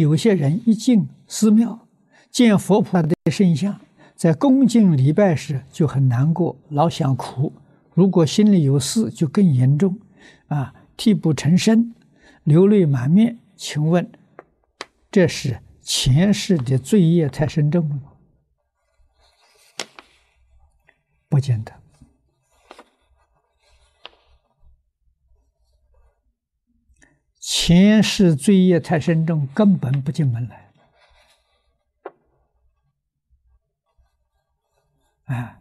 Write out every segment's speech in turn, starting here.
有些人一进寺庙，见佛菩萨的圣像，在恭敬礼拜时就很难过，老想哭。如果心里有事，就更严重，啊，泣不成声，流泪满面。请问，这是前世的罪业太深重了吗？不见得。前世罪业太深重，根本不进门来。啊，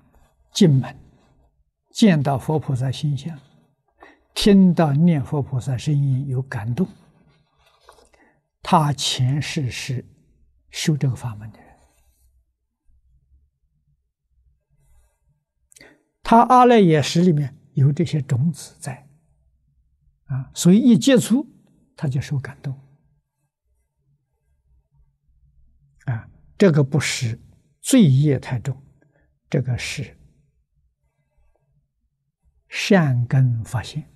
进门见到佛菩萨形象，听到念佛菩萨声音有感动，他前世是修这个法门的人，他阿赖耶识里面有这些种子在，啊，所以一接触。他就受感动，啊，这个不是罪业太重，这个是善根发现，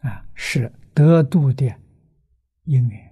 啊，是得度的因缘。